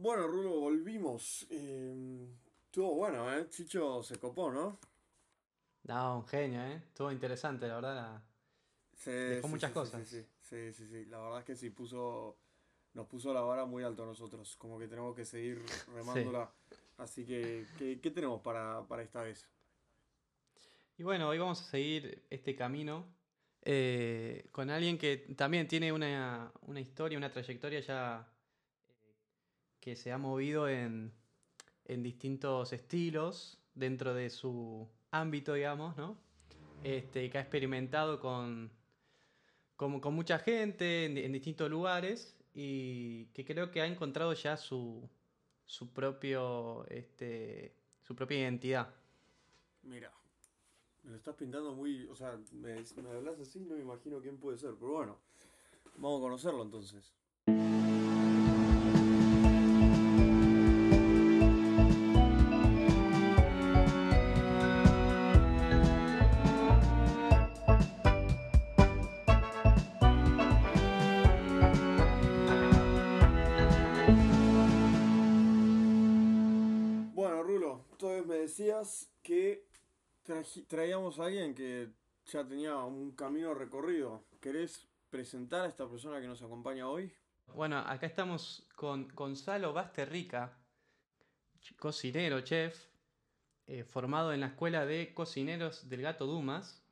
Bueno, Rulo, volvimos. Eh, estuvo bueno, ¿eh? Chicho se copó, ¿no? No, un genio, ¿eh? Estuvo interesante, la verdad. la- Sí, Dejó sí, muchas sí, cosas. sí, sí, sí, sí, sí. La verdad es que sí, puso, nos puso la vara muy alto a nosotros. Como que tenemos que seguir remándola. Así que, ¿qué, qué tenemos para, para esta vez? Y bueno, hoy vamos a seguir este camino eh, con alguien que también tiene una, una historia, una trayectoria ya que se ha movido en, en distintos estilos dentro de su ámbito, digamos, ¿no? Este, que ha experimentado con, con, mucha gente en, en distintos lugares y que creo que ha encontrado ya su, su propio, este, su propia identidad. Mira, me lo estás pintando muy. O sea, me, me hablas así, no me imagino quién puede ser. Pero bueno, vamos a conocerlo entonces. Que traíamos a alguien que ya tenía un camino recorrido. ¿Querés presentar a esta persona que nos acompaña hoy? Bueno, acá estamos con Gonzalo Basterrica, cocinero, chef, eh, formado en la Escuela de Cocineros del Gato Dumas.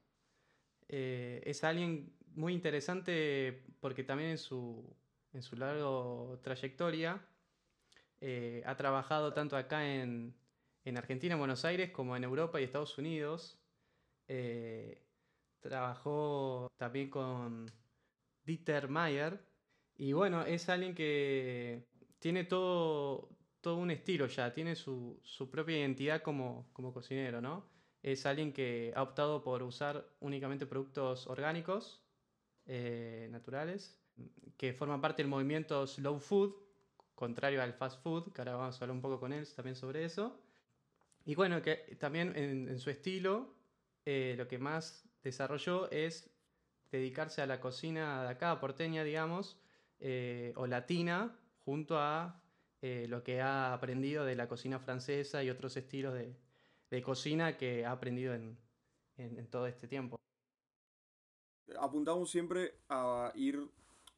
Eh, es alguien muy interesante porque también en su, en su larga trayectoria eh, ha trabajado tanto acá en, en Argentina, en Buenos Aires, como en Europa y Estados Unidos. Eh, trabajó también con Dieter Mayer. Y bueno, es alguien que tiene todo, todo un estilo ya, tiene su, su propia identidad como, como cocinero, ¿no? Es alguien que ha optado por usar únicamente productos orgánicos, eh, naturales, que forman parte del movimiento Slow Food, contrario al fast food, que ahora vamos a hablar un poco con él también sobre eso. Y bueno, que también en, su estilo, eh, lo que más desarrolló es dedicarse a la cocina de acá, porteña, digamos, eh, o latina, junto a eh, lo que ha aprendido de la cocina francesa y otros estilos de, cocina que ha aprendido en, todo este tiempo. Apuntamos siempre a ir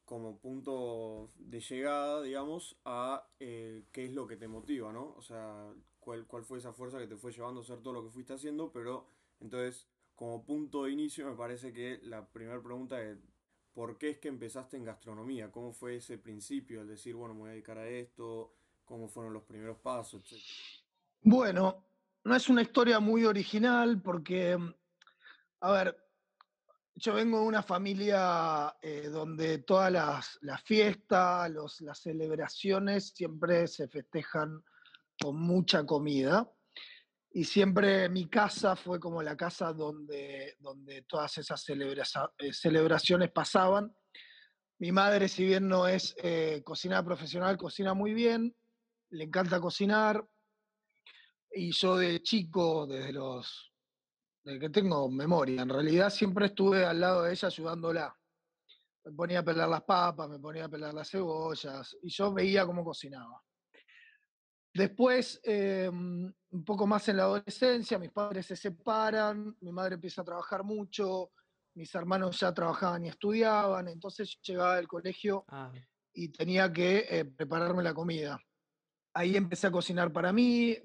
como punto de llegada, digamos, a qué es lo que te motiva, ¿no? O sea, cuál, cuál fue esa fuerza que te fue llevando a hacer todo lo que fuiste haciendo, pero entonces, como punto de inicio, me parece que la primera pregunta es, ¿por qué es que empezaste en gastronomía? ¿Cómo fue ese principio, al decir, bueno, me voy a dedicar a esto? ¿Cómo fueron los primeros pasos, etcétera? Bueno, no es una historia muy original porque, a ver, yo vengo de una familia eh, donde todas las, las fiestas, las celebraciones siempre se festejan con mucha comida. Y siempre mi casa fue como la casa donde, donde todas esas celebraza- eh, celebraciones pasaban. Mi madre, si bien no es eh, profesional, cocina muy bien, le encanta cocinar. Y yo de chico, desde los, desde que tengo memoria, en realidad siempre estuve al lado de ella ayudándola. Me ponía a pelar las papas, me ponía a pelar las cebollas, y yo veía cómo cocinaba. Después, eh, un poco más en la adolescencia, mis padres se separan, mi madre empieza a trabajar mucho, mis hermanos ya trabajaban y estudiaban, entonces yo llegaba del colegio Ah, y tenía que eh, prepararme la comida. Ahí empecé a cocinar para mí,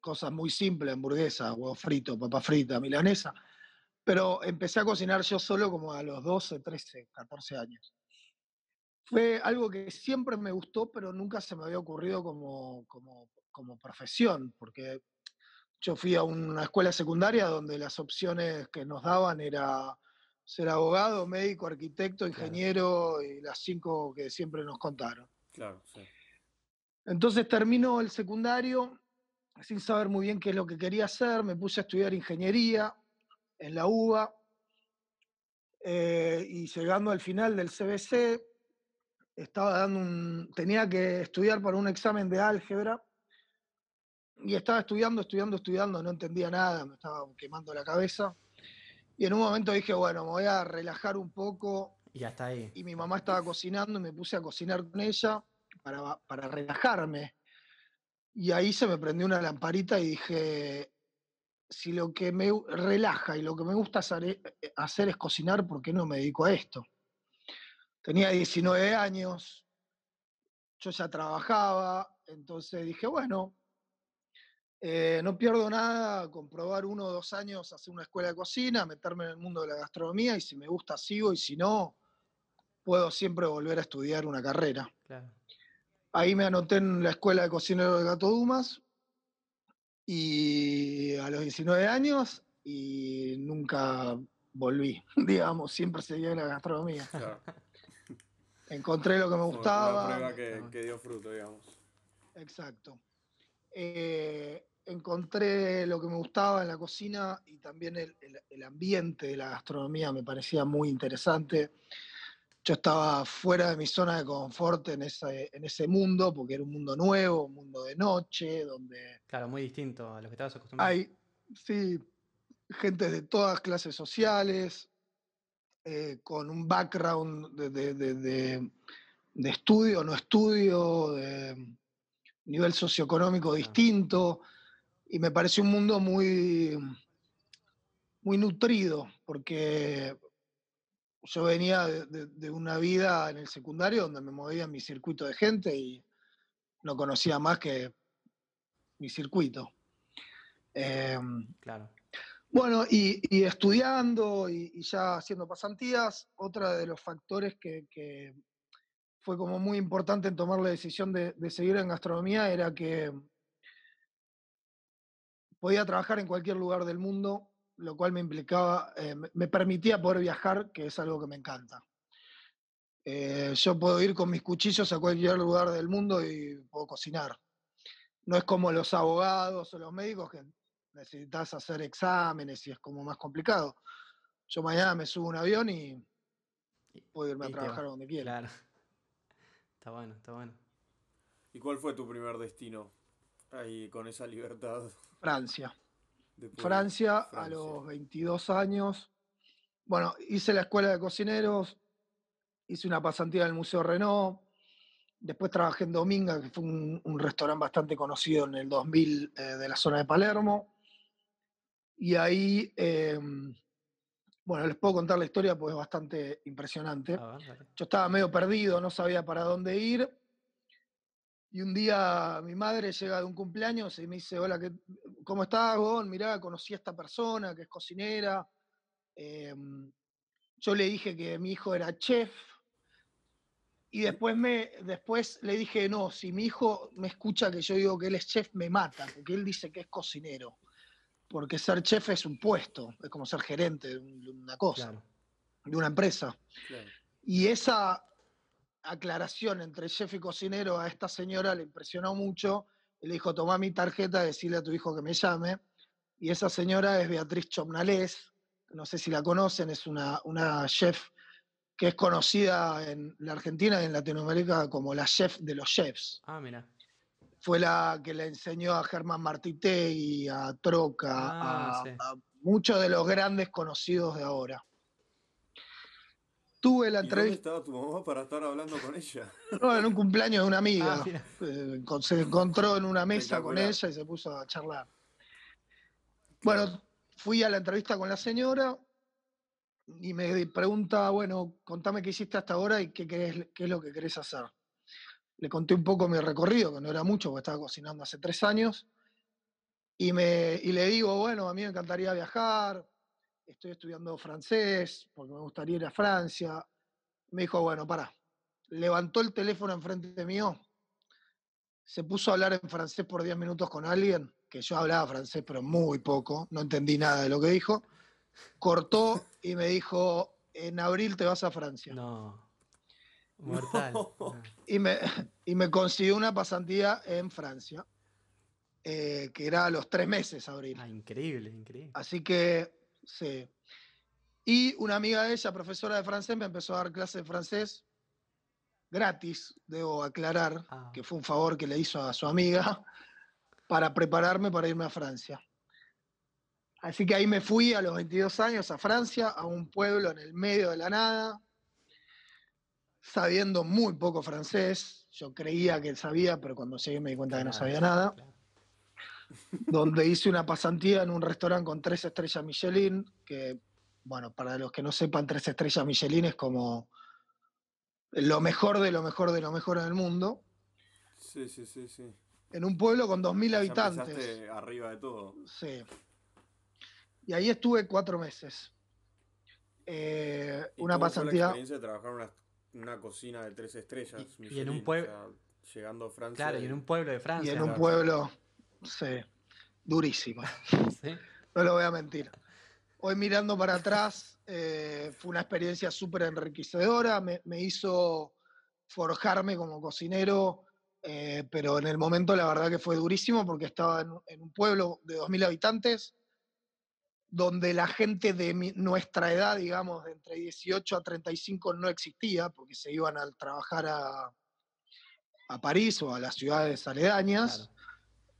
cosas muy simples, hamburguesa, huevo frito, papa frita, milanesa, pero empecé a cocinar yo solo como a los 12, 13, 14 años. Fue algo que siempre me gustó, pero nunca se me había ocurrido como, como, como profesión, porque yo fui a una escuela secundaria donde las opciones que nos daban era ser abogado, médico, arquitecto, Claro. ingeniero y las cinco que siempre nos contaron. Claro, sí. Entonces terminó el secundario sin saber muy bien qué es lo que quería hacer, me puse a estudiar ingeniería en la UBA eh, y llegando al final del CBC estaba dando un, tenía que estudiar para un examen de álgebra y estaba estudiando, estudiando, estudiando, no entendía nada, me estaba quemando la cabeza. Y en un momento dije, bueno, me voy a relajar un poco. y hasta ahí. Y mi mamá estaba cocinando y me puse a cocinar con ella para, para relajarme. Y ahí se me prendió una lamparita y dije, si lo que me relaja y lo que me gusta hacer es cocinar, ¿por qué no me dedico a esto? Tenía 19 años, yo ya trabajaba, entonces dije, bueno, eh, no pierdo nada con probar uno o dos años, hacer una escuela de cocina, meterme en el mundo de la gastronomía y si me gusta sigo y si no, puedo siempre volver a estudiar una carrera. Ahí me anoté en la escuela de cocinero de Gato Dumas y a los 19 años y nunca volví, digamos, siempre seguí en la gastronomía. Encontré lo que me gustaba. Una prueba que, que dio fruto, digamos. Exacto. Eh, encontré lo que me gustaba en la cocina y también el, ambiente de la gastronomía me parecía muy interesante. Yo estaba fuera de mi zona de confort en ese, en ese mundo, porque era un mundo nuevo, un mundo de noche, donde... Claro, muy distinto a lo que estabas acostumbrado. Hay, sí, gente de todas clases sociales, eh, con un background de, de estudio, no estudio, de nivel socioeconómico distinto y me pareció un mundo muy, muy nutrido, porque yo venía de, una vida en el secundario donde me movía en mi circuito de gente y no conocía más que mi circuito. Em, claro. Bueno, y, estudiando y, ya haciendo pasantías, otro de los factores que, fue como muy importante en tomar la decisión de, de seguir en gastronomía era que podía trabajar en cualquier lugar del mundo, lo cual me implicaba, eh, me permitía poder viajar, que es algo que me encanta. Eh, yo puedo ir con mis cuchillos a cualquier lugar del mundo y puedo cocinar. No es como los abogados o los médicos que necesitas hacer exámenes y es como más complicado. Yo mañana me subo a un avión y puedo irme a trabajar donde quiera. Claro. Está bueno, está bueno. ¿Y cuál fue tu primer destino ahí con esa libertad? Francia. Francia, a los 22 años. Bueno, hice la escuela de cocineros, hice una pasantía en el Museo Renault, después trabajé en Dominga, que fue un, restaurante bastante conocido en el 2000 eh, de la zona de Palermo. Y ahí, em, bueno, les puedo contar la historia porque es bastante impresionante. Yo estaba medio perdido, no sabía para dónde ir y un día mi madre llega de un cumpleaños y me dice, hola, ¿cómo estás, Gon? Mirá, conocí a esta persona que es cocinera. Em, yo le dije que mi hijo era chef. Y después, me, después le dije, no, si mi hijo me escucha que yo digo que él es chef, me mata, porque él dice que es cocinero. Porque ser chef es un puesto, es como ser gerente de una cosa, de una empresa. Y esa, aclaración entre chef y cocinero a esta señora le impresionó mucho. Y le dijo, toma mi tarjeta, decirle a tu hijo que me llame. Y esa señora es Beatriz Chomnales, no sé si la conocen, es una, una chef que es conocida en la Argentina y en Latinoamérica como la chef de los chefs. Ah, mira. Fue la que le enseñó a Germán Martitegui, a Troca, ah, a muchos de los grandes conocidos de ahora tuve la entrevista. ¿Dónde estaba tu mamá para estar hablando con ella? No, en un cumpleaños de una amiga. Ah, eh, se encontró en una mesa con ella y se puso a charlar. Bueno, fui a la entrevista con la señora y me pregunta, bueno, contame qué hiciste hasta ahora y qué, qué es lo que querés hacer. Le conté un poco mi recorrido, que no era mucho, porque estaba cocinando hace tres años. Y, me, y le digo, bueno, a mí me encantaría viajar, estoy estudiando francés porque me gustaría ir a Francia. Me dijo, bueno, para. Levantó el teléfono enfrente mío, se puso a hablar en francés por 10 minutos con alguien, que yo hablaba francés, pero muy poco, no entendí nada de lo que dijo. Cortó y me dijo, en abril te vas a Francia. No. Mortal. Y, me, y me consiguió una pasantía en Francia, eh, que era a los tres meses, abril. Ah, increíble, increíble. Así que Sí. Y una amiga de ella, profesora de francés, me empezó a dar clases de francés gratis, debo aclarar, ah. que fue un favor que le hizo a su amiga para prepararme para irme a Francia. Así que ahí me fui a los 22 años a Francia, a un pueblo en el medio de la nada, sabiendo muy poco francés. Yo creía que sabía, pero cuando llegué me di cuenta que no sabía nada. Donde hice una pasantía en un restaurante con tres estrellas Michelin, que, bueno, para los que no sepan, tres estrellas Michelin es como lo mejor de lo mejor de lo mejor en el mundo. Sí, sí, sí, sí. En un pueblo con 2.000 habitantes. arriba de todo. Sí. Y ahí estuve cuatro meses. Eh, una pasantía. la experiencia de trabajar en una, cocina de tres estrellas. Y, en un pueblo. llegando a Francia. Claro, y en un pueblo de Francia. Y en un pueblo, sí, durísimo. No lo voy a mentir. Hoy mirando para atrás, eh, fue una experiencia súper enriquecedora. Me, hizo forjarme como cocinero, eh, pero en el momento la verdad que fue durísimo porque estaba en, en un pueblo de 2.000 habitantes donde la gente de nuestra edad, digamos, de entre 18 a 35 no existía, porque se iban a trabajar a, París o a las ciudades aledañas.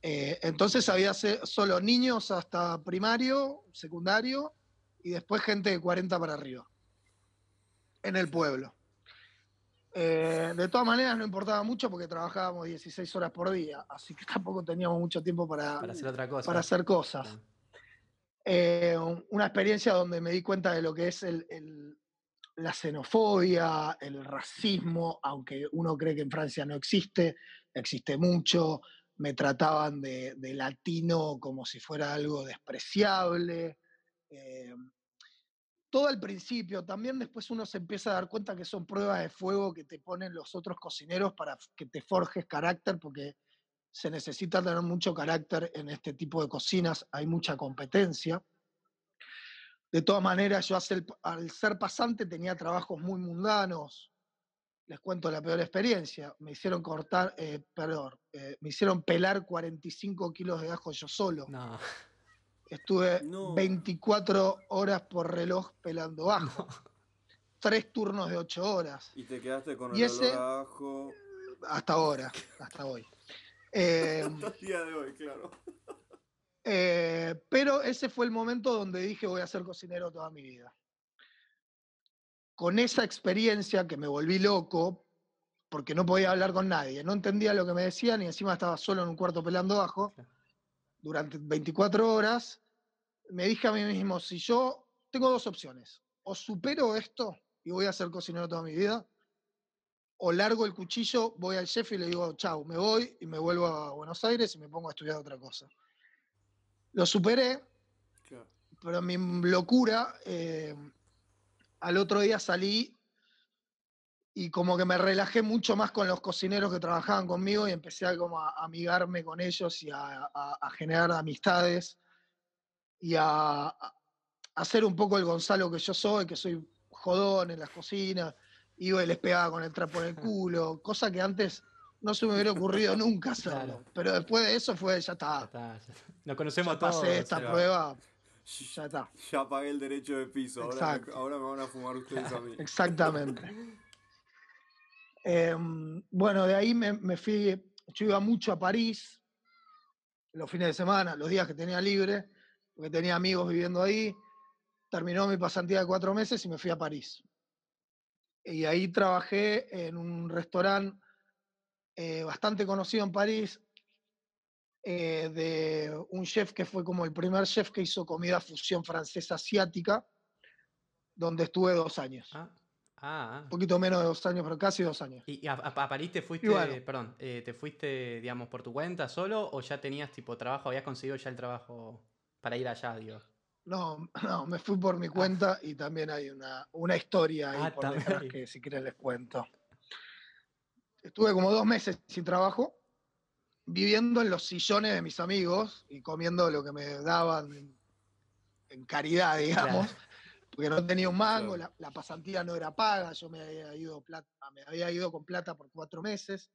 Eh, entonces había solo niños hasta primario, secundario, y después gente de 40 para arriba, en el pueblo. Eh, de todas maneras no importaba mucho porque trabajábamos 16 horas por día, así que tampoco teníamos mucho tiempo para, hacer, otra cosa. para hacer cosas. Eh, una experiencia donde me di cuenta de lo que es la xenofobia, el racismo, aunque uno cree que en Francia no existe, existe mucho, me trataban de, latino como si fuera algo despreciable. Eh, todo al principio, también después uno se empieza a dar cuenta que son pruebas de fuego que te ponen los otros cocineros para que te forjes carácter, porque se necesita tener mucho carácter en este tipo de cocinas, hay mucha competencia. De todas maneras, yo al ser pasante tenía trabajos muy mundanos. Les cuento la peor experiencia. Me hicieron cortar, eh, perdón, eh, me hicieron pelar 45 kilos de ajo yo solo. Estuve 24 horas por reloj pelando ajo. Tres turnos de 8 horas. Y te quedaste con el olor a ajo. Hasta ahora, hasta hoy. Eh, día de hoy, claro. Eh, pero ese fue el momento donde dije voy a ser cocinero toda mi vida. Con esa experiencia que me volví loco, porque no podía hablar con nadie, no entendía lo que me decían y encima estaba solo en un cuarto pelando abajo durante 24 horas, me dije a mí mismo, si yo tengo dos opciones, o supero esto y voy a ser cocinero toda mi vida, o largo el cuchillo, voy al chef y le digo, chau, me voy y me vuelvo a Buenos Aires y me pongo a estudiar otra cosa. Lo superé, pero mi locura, eh, al otro día salí y como que me relajé mucho más con los cocineros que trabajaban conmigo y empecé a, como a amigarme con ellos y a, generar amistades y a, a, hacer un poco el Gonzalo que yo soy, que soy jodón en las cocinas iba y les pegaba con el trapo en el culo, cosa que antes no se me hubiera ocurrido nunca hacerlo. Pero después de eso fue, ya está. Ya está, Nos conocemos todos. Pasé esta prueba, ya está. Ya pagué el derecho de piso, ahora, ahora, me van a fumar ustedes a mí. Exactamente. Em, bueno, de ahí me, me, fui, yo iba mucho a París, los fines de semana, los días que tenía libre, porque tenía amigos viviendo ahí. Terminó mi pasantía de cuatro meses y me fui a París y ahí trabajé en un restaurante eh, bastante conocido en París, eh, de un chef que fue como el primer chef que hizo comida fusión francesa asiática, donde estuve dos años. Ah, ah, Un poquito menos de dos años, pero casi dos años. ¿Y a, París te fuiste, perdón, eh, te fuiste, digamos, por tu cuenta solo o ya tenías tipo trabajo, habías conseguido ya el trabajo para ir allá, digo? No, no, me fui por mi ah. cuenta y también hay una, una historia ahí ah, por detrás que si quieres les cuento. Estuve como dos meses sin trabajo, viviendo en los sillones de mis amigos y comiendo lo que me daban en, caridad, digamos, porque no tenía un mango, la, pasantía no era paga, yo me había, ido plata, me había ido con plata por cuatro meses.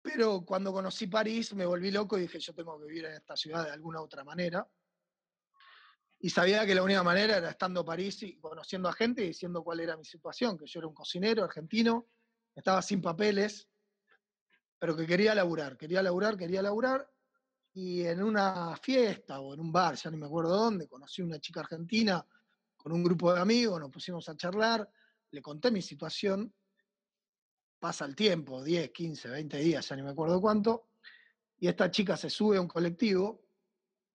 Pero cuando conocí París me volví loco y dije, yo tengo que vivir en esta ciudad de alguna otra manera y sabía que la única manera era estando en París y conociendo a gente y diciendo cuál era mi situación, que yo era un cocinero argentino, estaba sin papeles, pero que quería laburar, quería laburar, quería laburar, y en una fiesta o en un bar, ya ni me acuerdo dónde, conocí a una chica argentina con un grupo de amigos, nos pusimos a charlar, le conté mi situación pasa el tiempo, 10, 15, 20 días, ya ni me acuerdo cuánto, y esta chica se sube a un colectivo,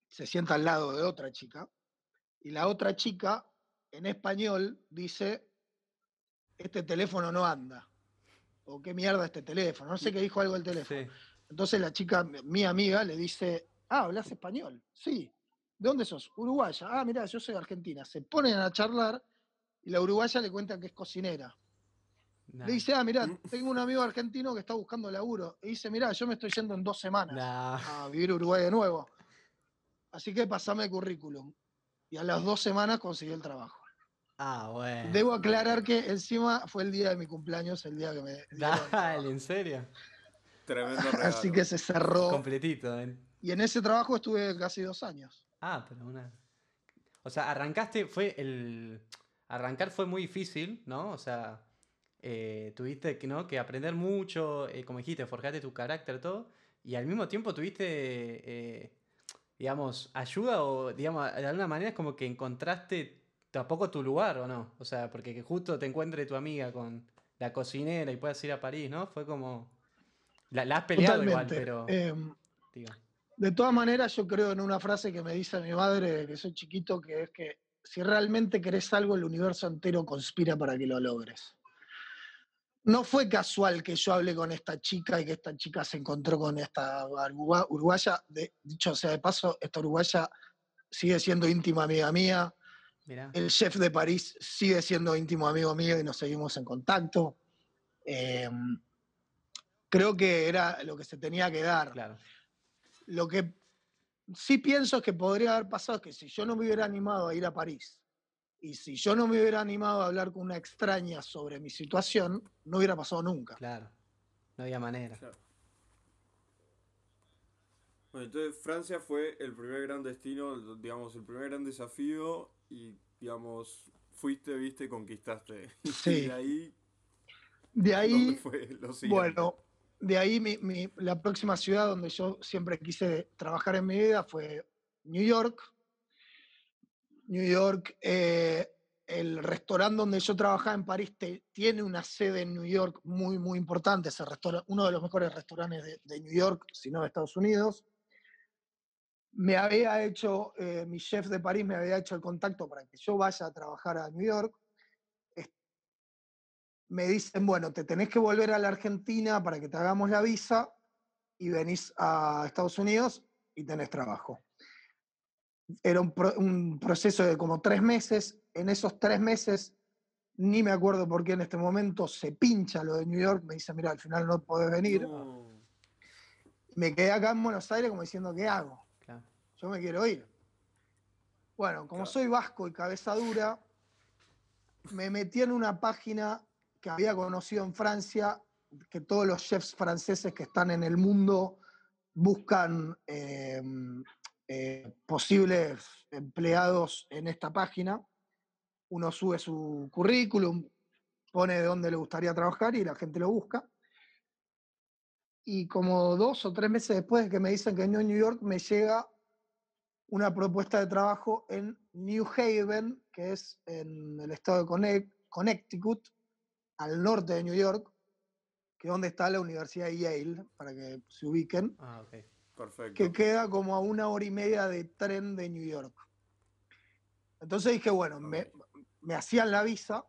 se sienta al lado de otra chica, y la otra chica, en español, dice, este teléfono no anda, o qué mierda este teléfono, no sé qué dijo algo el teléfono. Sí. Entonces la chica, mi amiga, le dice, ah, ¿hablas español? Sí. ¿De dónde sos? Uruguaya. Ah, mira, yo soy de Argentina. Se ponen a charlar y la uruguaya le cuenta que es cocinera. Nah, Le dice, ah, mirá, Mm. tengo un amigo argentino que está buscando laburo. Y dice, mirá, yo me estoy yendo en dos semanas nah. a vivir a Uruguay de nuevo. Así que pasame el currículum. Y a las dos semanas consiguió el trabajo. Ah, bueno. Debo aclarar que encima fue el día de mi cumpleaños, el día que me... Dale. ¿en serio? Tremendo regalo. Así que se cerró. Completito. ¿eh? Y en ese trabajo estuve casi dos años. Ah, pero una. O sea, arrancaste, fue el. Arrancar fue muy difícil, ¿no? O sea, eh, tuviste que, ¿no? que aprender mucho, eh, como dijiste, forjaste tu carácter, todo. Y al mismo tiempo tuviste, eh, digamos, ayuda o, digamos, de alguna manera es como que encontraste tampoco tu lugar, ¿o no? O sea, porque que justo te encuentre tu amiga con la cocinera y puedas ir a París, ¿no? Fue como. La, la has peleado igual, pero. Em, digo, De todas maneras, yo creo en una frase que me dice mi madre que soy chiquito, que es que si realmente querés algo, el universo entero conspira para que lo logres. No fue casual que yo hablé con esta chica y que esta chica se encontró con esta urugua- uruguaya. De, dicho sea de paso, esta uruguaya sigue siendo íntima amiga mía. Mirá. El chef de París sigue siendo íntimo amigo mío y nos seguimos en contacto. Em, creo que era lo que se tenía que dar. Claro. Lo que sí pienso es que podría haber pasado es que si yo no me hubiera animado a ir a París y si yo no me hubiera animado a hablar con una extraña sobre mi situación, no hubiera pasado nunca. Claro. No había manera. Claro. Bueno, entonces Francia fue el primer gran destino, digamos, el primer gran desafío y, digamos, fuiste, viste, conquistaste. Sí. Y de ahí, De ahí, ¿dónde fue lo siguiente? bueno, de ahí mi- mi- la próxima ciudad donde yo siempre quise trabajar en mi vida fue New York. New York, eh, el restaurante donde yo trabajaba en París te- tiene una sede en New York muy, muy importante. Es el uno de los mejores restaurantes de, de New York, si no de Estados Unidos. Me había hecho, eh, mi chef de París me había hecho el contacto para que yo vaya a trabajar a New York. Me dicen, bueno, te tenés que volver a la Argentina para que te hagamos la visa y venís a Estados Unidos y tenés trabajo era un, pro- un proceso de como tres meses. En esos tres meses, ni me acuerdo por qué en este momento se pincha lo de New York. Me dice, mira, al final no podés venir. No. Me quedé acá en Buenos Aires como diciendo, ¿qué hago? Yo me quiero ir. Bueno, como Claro. soy vasco y cabeza dura, me metí en una página que había conocido en Francia, que todos los chefs franceses que están en el mundo buscan eh, eh, posibles empleados en esta página. Uno sube su currículum, pone de dónde le gustaría trabajar y la gente lo busca. Y como dos o tres meses después de que me dicen que no en New York, me llega una propuesta de trabajo en New Haven, que es en el estado de Connect- Connecticut, al norte de New York, que es donde está la Universidad de Yale, para que se ubiquen, Ah, ok. Perfecto. que queda como a una hora y media de tren de New York. Entonces dije, bueno, me, me hacían la visa,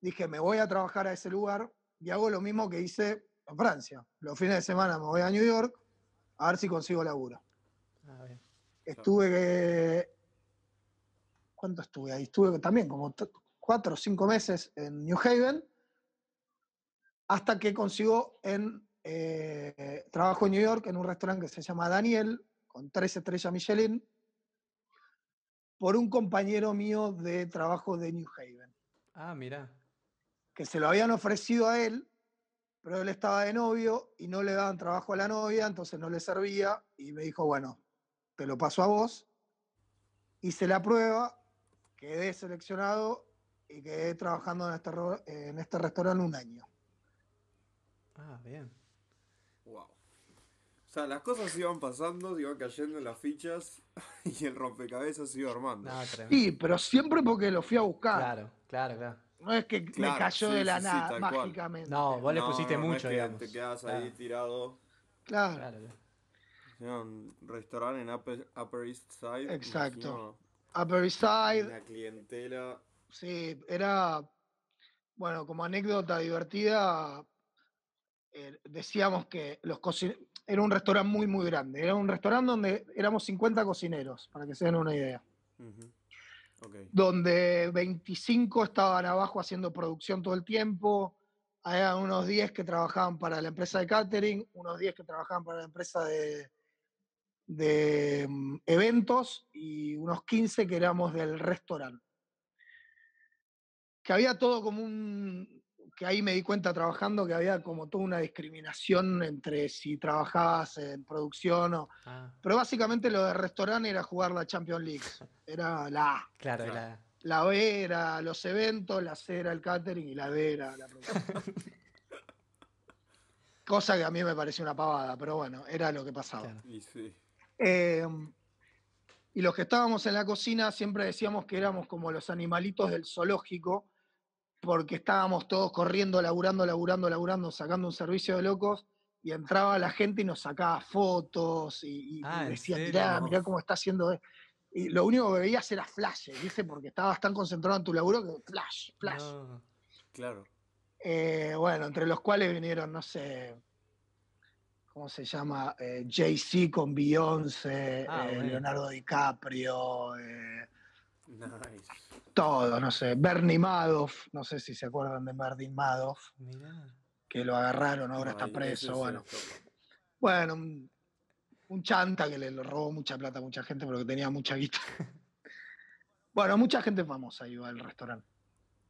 dije, me voy a trabajar a ese lugar y hago lo mismo que hice en Francia. Los fines de semana me voy a New York a ver si consigo laburo. Ah, bien. Estuve. ¿Cuánto estuve ahí? Estuve también como cuatro o cinco meses en New Haven, hasta que consigo en eh, trabajo en New York en un restaurante que se llama Daniel, con tres estrellas Michelin, por un compañero mío de trabajo de New Haven, Ah, mira. que se lo habían ofrecido a él, pero él estaba de novio y no le daban trabajo a la novia, entonces no le servía, y me dijo, bueno, te lo paso a vos. Hice la prueba, quedé seleccionado y quedé trabajando en este, en este restaurante un año. Ah, bien. Wow. O sea, las cosas iban pasando, iban cayendo en las fichas y el rompecabezas se iba armando. No. Sí, pero siempre porque lo fui a buscar. Claro, claro, claro. No es que me cayó sí, de la sí, sí, nada, mágicamente. No, vos le No, pusiste no, no es mucho, que digamos. Te quedas ahí Claro, tirado. Claro. claro. Era un restaurante en Upper, Upper East Side. Exacto. Upper East Side, Una clientela. sí, era, bueno, como anécdota divertida, eh, decíamos que los cocineros, era un restaurante muy, muy grande. Era un restaurante donde éramos 50 cocineros, para que se den una idea. Donde 25 estaban abajo haciendo producción todo el tiempo, había unos 10 que trabajaban para la empresa de catering, unos 10 que trabajaban para la empresa de, de mm, eventos y unos 15 que éramos del restaurante. Que había todo como un, que ahí me di cuenta trabajando que había como toda una discriminación entre si trabajabas en producción o... Ah, Pero básicamente lo de restaurante era jugar la Champions League, era la A. claro, Claro. la- La B era los eventos, la C era el catering y la D era la producción. Cosa que a mí me pareció una pavada, pero bueno, era lo que pasaba. claro. Y sí. Eh, y los que estábamos en la cocina siempre decíamos que éramos como los animalitos del zoológico, porque estábamos todos corriendo, laburando, laburando, laburando, sacando un servicio de locos, y entraba la gente y nos sacaba fotos y, y Ah, ¿en decía, mirá, mirá cómo está haciendo. e-". Y lo único que veías era flashes, ¿viste? Porque estabas tan concentrado en tu laburo que flash, flash. Claro. Eh, bueno, entre los cuales vinieron, no sé, ¿cómo se llama? Eh, Jay-Z con Beyoncé, Ah, eh, bueno. Leonardo DiCaprio, eh, Nice. todo, no sé. Bernie Madoff, no sé si se acuerdan de Bernie Madoff, mirá. que lo agarraron, ahora está preso, bueno. Bueno, un, un chanta que le robó mucha plata a mucha gente porque tenía mucha guita. bueno, mucha gente famosa iba al restaurante.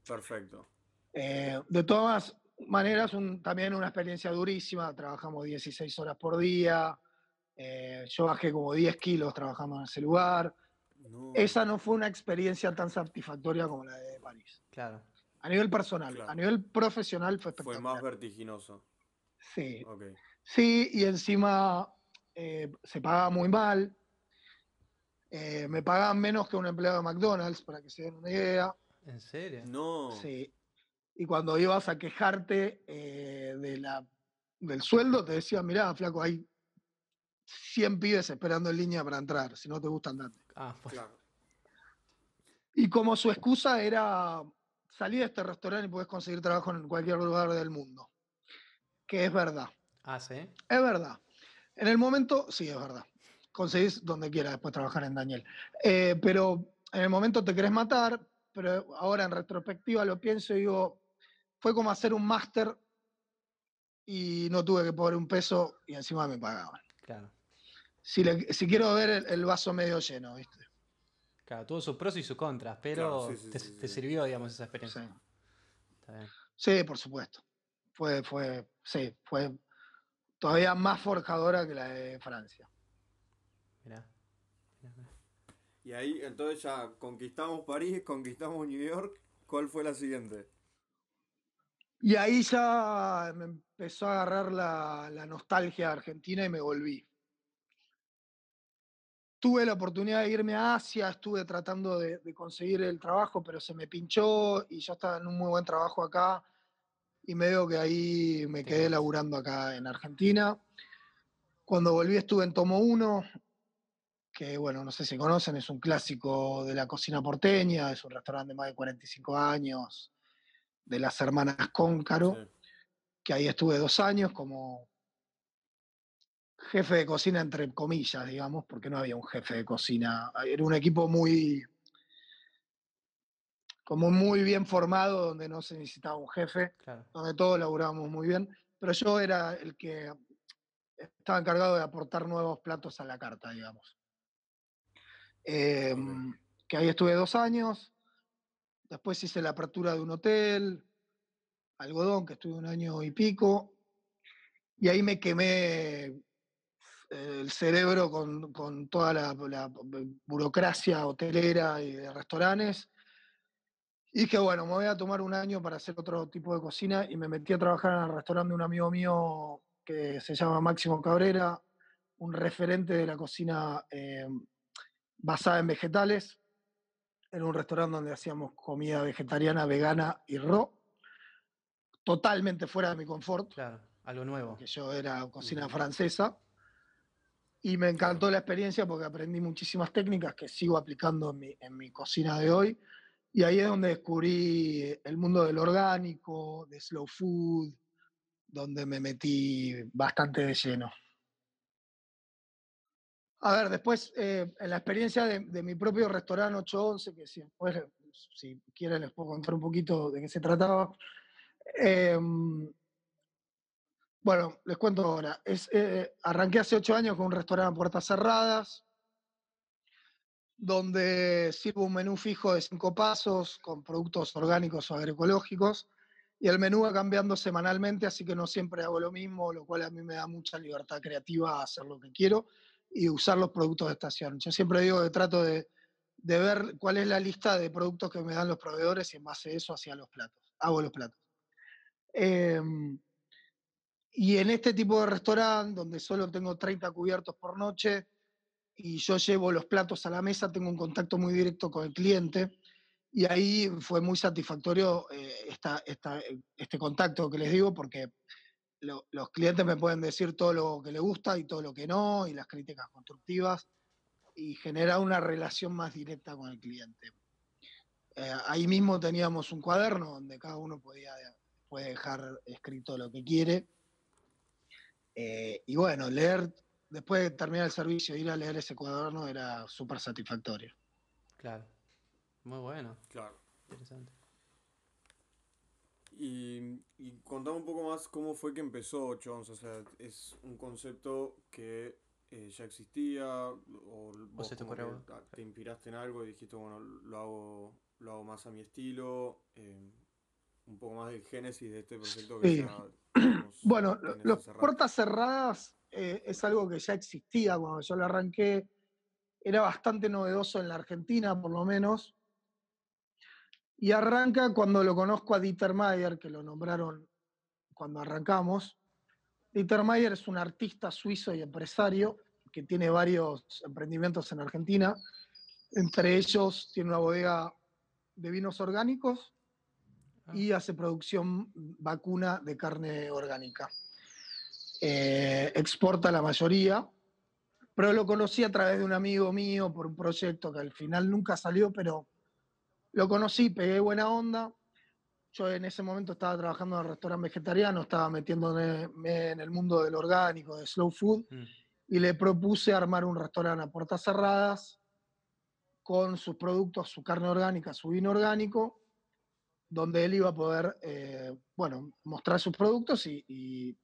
Perfecto. Eh, de todas maneras, un- también una experiencia durísima. Trabajamos 16 horas por día. eh, yo bajé como 10 kilos trabajando en ese lugar. No. Esa no fue una experiencia tan satisfactoria como la de París. Claro. A nivel personal, Claro. a nivel profesional fue Fue espectacular. más vertiginoso. Sí, Ok. sí, y encima eh, se pagaba muy mal. Eh, me pagaban menos que un empleado de McDonald's, para que se den una idea. ¿En serio? No. Sí. Y cuando ibas a quejarte eh, de la, del sueldo, te decían, mirá, flaco, hay 100 pibes esperando en línea para entrar. Si no te gusta, andate. Ah, bueno. Claro. Y como su excusa era, salir de este restaurante y puedes conseguir trabajo en cualquier lugar del mundo. Que es verdad. Ah, sí. Es verdad. En el momento, sí, es verdad. Conseguís donde quieras después trabajar en Daniel. Eh, pero en el momento te querés matar, pero ahora en retrospectiva lo pienso y digo, fue como hacer un máster y no tuve que poner un peso y encima me pagaban. Claro. Si, le- si quiero ver el, el vaso medio lleno, ¿viste? Claro, tuvo sus pros y sus contras, pero Claro, sí, sí, te, sí, te sí. sirvió, digamos, esa Sí. experiencia. Está bien. Sí, por supuesto. Fue, fue, sí, fue todavía más forjadora que la de Francia. Mirá. Mirá, mirá. Y ahí entonces ya conquistamos París, conquistamos New York. ¿Cuál fue la siguiente? Y ahí ya me empezó a agarrar la, la nostalgia de Argentina y me volví. Tuve la oportunidad de irme a Asia, estuve tratando de, de conseguir el trabajo, pero se me pinchó y yo estaba en un muy buen trabajo acá y me veo que ahí me quedé laburando acá en Argentina. Cuando volví estuve en Tomo 1, que bueno, no sé si conocen, es un clásico de la cocina porteña, es un restaurante de más de 45 años, de las hermanas Cóncaro Sí. que ahí estuve dos años como jefe de cocina, entre comillas, digamos, porque no había un jefe de cocina. Era un equipo muy, como muy bien formado, donde no se necesitaba un jefe, Claro. donde todos laburábamos muy bien, pero yo era el que estaba encargado de aportar nuevos platos a la carta, digamos. Em, Que ahí estuve dos años, después hice la apertura de un hotel, algodón, que estuve un año y pico, y ahí me quemé eh, el cerebro con, con toda la, burocracia hotelera y de restaurantes. Y dije, bueno, me voy a tomar un año para hacer otro tipo de cocina y me metí a trabajar en el restaurante de un amigo mío que se llama Máximo Cabrera, un referente de la cocina eh, basada en vegetales. Era un restaurante donde hacíamos comida vegetariana, vegana y raw. Totalmente fuera de mi confort. Claro, algo nuevo. Que yo era cocina francesa. Y me encantó la experiencia porque aprendí muchísimas técnicas que sigo aplicando en mi, en mi cocina de hoy. Y ahí es donde descubrí el mundo del orgánico, de slow food, donde me metí bastante de lleno. A ver, después, eh, en la experiencia de, mi propio restaurante 811, que si, después, si quieren les puedo contar un poquito de qué se trataba. Em, bueno, les cuento ahora. Es, eh, arranqué hace ocho años con un restaurante a puertas cerradas, donde sirvo un menú fijo de cinco pasos con productos orgánicos o agroecológicos. Y el menú va cambiando semanalmente, así que no siempre hago lo mismo, lo cual a mí me da mucha libertad creativa a hacer lo que quiero y usar los productos de estación. Yo siempre digo que trato de, ver cuál es la lista de productos que me dan los proveedores y en base a eso hacia los platos. Hago los platos. Em, y en este tipo de restaurante, donde solo tengo 30 cubiertos por noche y yo llevo los platos a la mesa, tengo un contacto muy directo con el cliente. Y ahí fue muy satisfactorio eh, este contacto que les digo, porque los clientes me pueden decir todo lo que les gusta y todo lo que no, y las críticas constructivas, y genera una relación más directa con el cliente. Eh, ahí mismo teníamos un cuaderno donde cada uno podía puede dejar escrito lo que quiere. Eh, y bueno, leer, después de terminar el servicio, ir a leer ese cuaderno era súper satisfactorio. Claro. Muy bueno. Claro. Interesante. Y, y contame un poco más cómo fue que empezó 8 O sea, es un concepto que eh, ya existía o vos te, te, inspiraste en algo y dijiste, bueno, lo hago, lo hago más a mi estilo. Eh, un poco más del génesis de este proyecto que sí. Bueno, las puertas cerradas eh, es algo que ya existía cuando yo lo arranqué. Era bastante novedoso en la Argentina, por lo menos. Y arranca cuando lo conozco a Dieter Mayer, que lo nombraron cuando arrancamos. Dieter Mayer es un artista suizo y empresario que tiene varios emprendimientos en Argentina. Entre ellos tiene una bodega de vinos orgánicos ah. y hace producción vacuna de carne orgánica. Eh, exporta la mayoría, pero lo conocí a través de un amigo mío por un proyecto que al final nunca salió, pero lo conocí, pegué buena onda. Yo en ese momento estaba trabajando en el restaurante vegetariano, estaba metiéndome en el mundo del orgánico, de slow food, mm. y le propuse armar un restaurante a puertas cerradas con sus productos, su carne orgánica, su vino orgánico, donde él iba a poder, eh, bueno, mostrar sus productos y,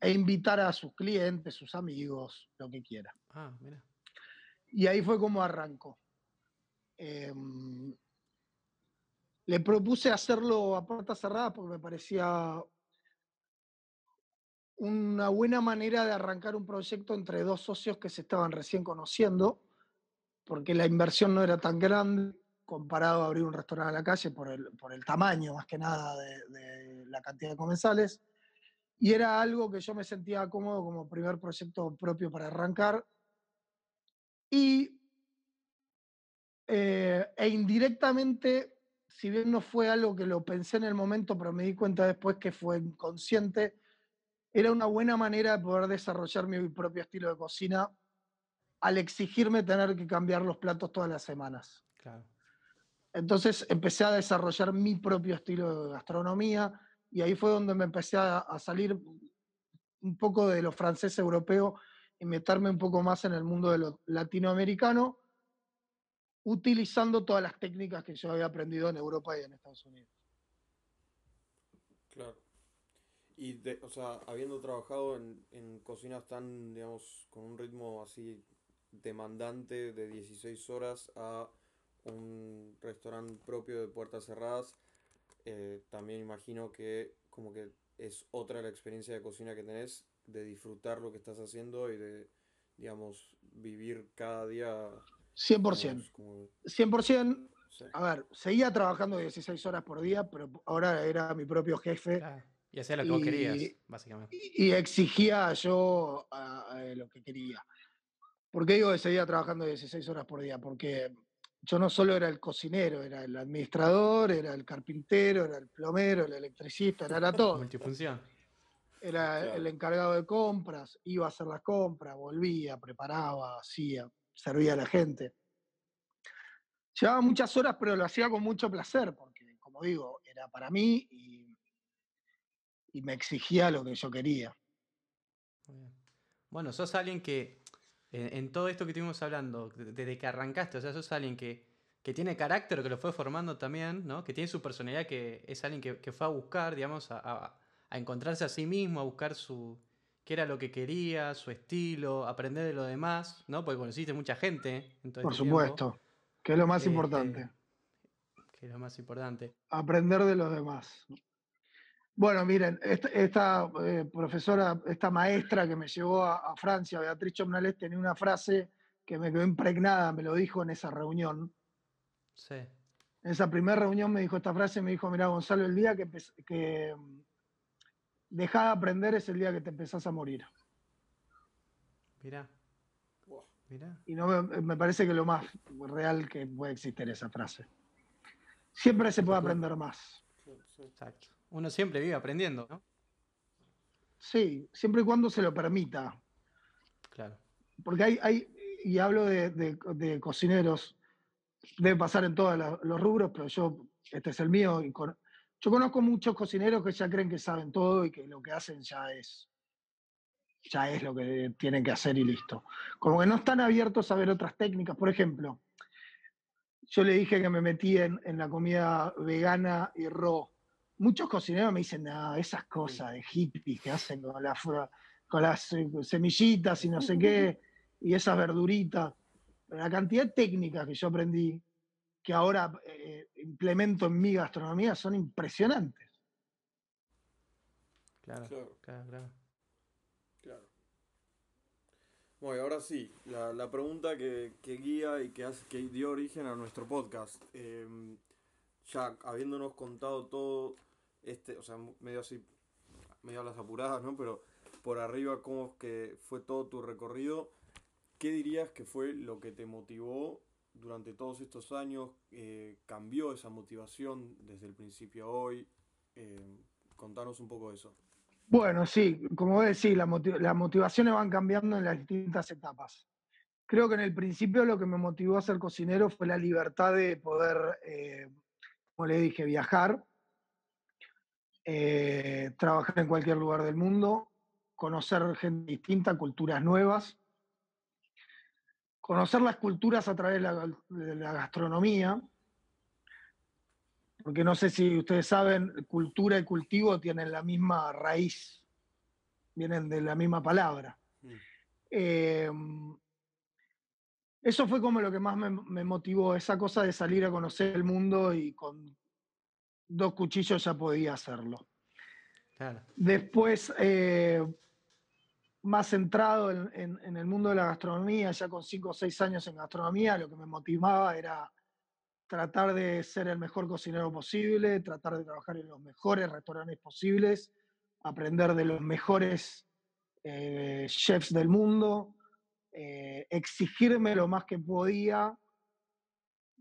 e invitar a sus clientes, sus amigos, lo que quiera. Ah, mira. Y ahí fue como arrancó. Em, le propuse hacerlo a puertas cerradas porque me parecía una buena manera de arrancar un proyecto entre dos socios que se estaban recién conociendo, porque la inversión no era tan grande comparado a abrir un restaurante a la calle por el, por el tamaño más que nada de, la cantidad de comensales. Y era algo que yo me sentía cómodo como primer proyecto propio para arrancar. Y, eh, e indirectamente si bien no fue algo que lo pensé en el momento, pero me di cuenta después que fue inconsciente, era una buena manera de poder desarrollar mi propio estilo de cocina al exigirme tener que cambiar los platos todas las semanas. Entonces empecé a desarrollar mi propio estilo de gastronomía y ahí fue donde me empecé a, a salir un poco de lo francés europeo y meterme un poco más en el mundo de lo latinoamericano utilizando todas las técnicas que yo había aprendido en Europa y en Estados Unidos. Claro. Y, o sea, habiendo trabajado en, cocinas tan, digamos, con un ritmo así demandante de 16 horas a un restaurante propio de puertas cerradas, eh, también imagino que como que es otra la experiencia de cocina que tenés, de disfrutar lo que estás haciendo y de, digamos, vivir cada día 100%. 100%. A ver, seguía trabajando 16 horas por día, pero ahora era mi propio jefe. Y hacía lo que vos querías, básicamente. Y, exigía yo lo que quería. ¿Por qué digo que seguía trabajando 16 horas por día? Porque yo no solo era el cocinero, era el administrador, era el carpintero, era el plomero, el electricista, era, todo. Multifunción. Era el encargado de compras, iba a hacer las compras, volvía, preparaba, hacía, servía a la gente. Llevaba muchas horas, pero lo hacía con mucho placer, porque, como digo, era para mí y, me exigía lo que yo quería. Bueno, sos alguien que, en, todo esto que estuvimos hablando, desde que arrancaste, o sea, sos alguien que, tiene carácter, que lo fue formando también, ¿no? Que tiene su personalidad, que es alguien que, fue a buscar, digamos, a, encontrarse a sí mismo, a buscar su, qué era lo que quería, su estilo, aprender de lo demás, ¿no? Porque conociste mucha gente. En Por este supuesto. Que es lo más este, importante. Que es lo más importante. Aprender de los demás. Bueno, miren, esta, eh, profesora, esta maestra que me llevó a, Francia, Beatriz Chomnales, tenía una frase que me quedó impregnada, me lo dijo en esa reunión. Sí. En esa primera reunión me dijo esta frase, me dijo, mira Gonzalo, el día que, que mm, dejás de aprender es el día que te empezás a morir. Mira. Y no me, parece que lo más real que puede existir esa frase. Siempre se puede aprender más. Exacto. Uno siempre vive aprendiendo, ¿no? Sí, siempre y cuando se lo permita. Claro. Porque hay, hay y hablo de, cocineros, debe pasar en todos los rubros, pero yo, este es el mío. Y yo conozco muchos cocineros que ya creen que saben todo y que lo que hacen ya es ya es lo que tienen que hacer y listo. Como que no están abiertos a ver otras técnicas. Por ejemplo, yo le dije que me metí en, la comida vegana y raw. Muchos cocineros me dicen, no, esas cosas de hippies que hacen con, con las eh, semillitas y no sé qué, y esas verduritas. la cantidad de técnicas que yo aprendí, que ahora eh, implemento en mi gastronomía, son impresionantes. Claro, claro, claro. Bueno, y ahora sí, la, pregunta que, guía y que, hace, que dio origen a nuestro podcast. Em, ya habiéndonos contado todo, este, o sea, medio así, medio a las apuradas, ¿no? Pero por arriba, cómo es que fue todo tu recorrido, ¿qué dirías que fue lo que te motivó durante todos estos años? Eh, ¿Cambió esa motivación desde el principio a hoy? Em, contanos un poco de eso. Bueno, sí, como vos decís, las motivaciones van cambiando en las distintas etapas. Creo que en el principio lo que me motivó a ser cocinero fue la libertad de poder, eh, como le dije, viajar, eh, trabajar en cualquier lugar del mundo, conocer gente distinta, culturas nuevas, conocer las culturas a través de la gastronomía, porque no sé si ustedes saben, cultura y cultivo tienen la misma raíz, vienen de la misma palabra. Mm. Em, eso fue como lo que más me, motivó, esa cosa de salir a conocer el mundo y con dos cuchillos ya podía hacerlo. Después, eh, más centrado en, en, el mundo de la gastronomía, ya con cinco o seis años en gastronomía, lo que me motivaba era tratar de ser el mejor cocinero posible, tratar de trabajar en los mejores restaurantes posibles, aprender de los mejores eh, chefs del mundo, eh, exigirme lo más que podía,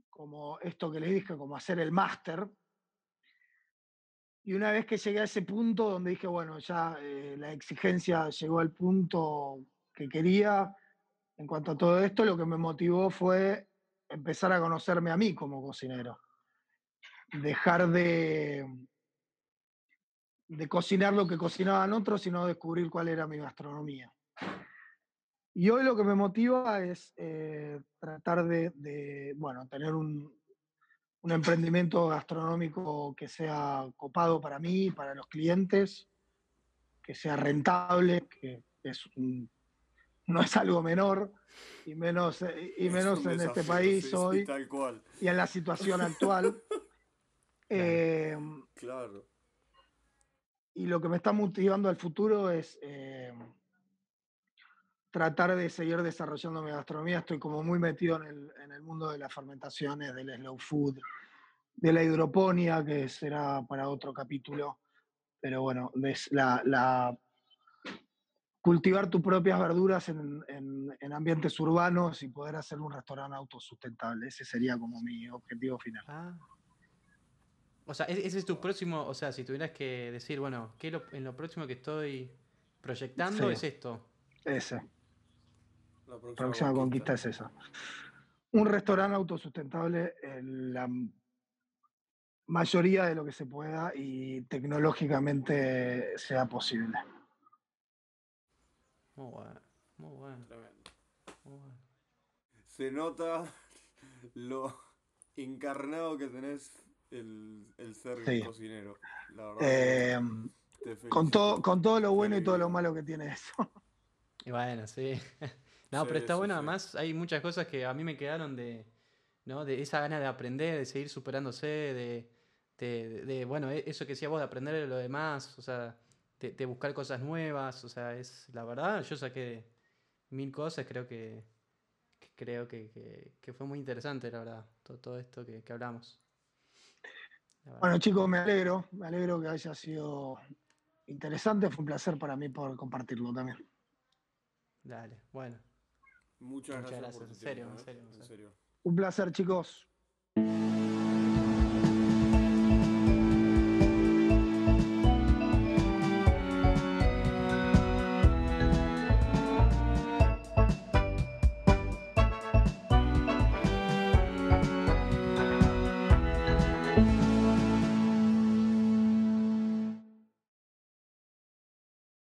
como esto que les dije, como hacer el máster. Y una vez que llegué a ese punto donde dije, bueno, ya eh, la exigencia llegó al punto que quería, en cuanto a todo esto, lo que me motivó fue empezar a conocerme a mí como cocinero. Dejar de, de cocinar lo que cocinaban otros, sino descubrir cuál era mi gastronomía. Y hoy lo que me motiva es eh, tratar de, bueno, tener un, un, emprendimiento gastronómico que sea copado para mí, para los clientes, que sea rentable, que es no es algo menor, y menos, eh, y menos en este país hoy y en la situación actual. Em, claro. Y lo que me está motivando al futuro es em, tratar de seguir desarrollando mi gastronomía. Estoy como muy metido en el, en el mundo de las fermentaciones, del slow food, de la hidroponía, que será para otro capítulo. Pero bueno, la, la cultivar tus propias verduras en, en- en ambientes urbanos y poder hacer un restaurante autosustentable. Ese sería como mi objetivo final. Ah. O sea, ese es tu próximo, o sea, si tuvieras que decir, bueno, ¿qué lo- en lo próximo que estoy proyectando Sí. es esto? Ese. La próxima, próxima conquista es esa. Un restaurante autosustentable en la mayoría de lo que se pueda y tecnológicamente sea posible. Muy bueno, muy bueno, Tremendo. muy bueno. Se nota lo encarnado que tenés el, el ser Sí. cocinero. La verdad. Eh, con, todo, con todo lo bueno y todo lo malo que tiene eso. Y bueno, sí. No, pero está sí, bueno, sí. además hay muchas cosas que a mí me quedaron de, ¿no? De esa gana de aprender, de seguir superándose, de, de, de- de, bueno, e- eso que decía vos, de aprender de lo demás, o sea, de, de buscar cosas nuevas, o sea, es la verdad, yo saqué mil cosas, creo que, que creo que, que- que fue muy interesante, la verdad, todo, todo esto que, que hablamos. Bueno, chicos, me alegro, me alegro que haya sido interesante. Fue un placer para mí poder compartirlo también. Dale, bueno. Muchas, Muchas gracias, por gracias, tu en serio, tiempo, en serio, en Un placer, chicos.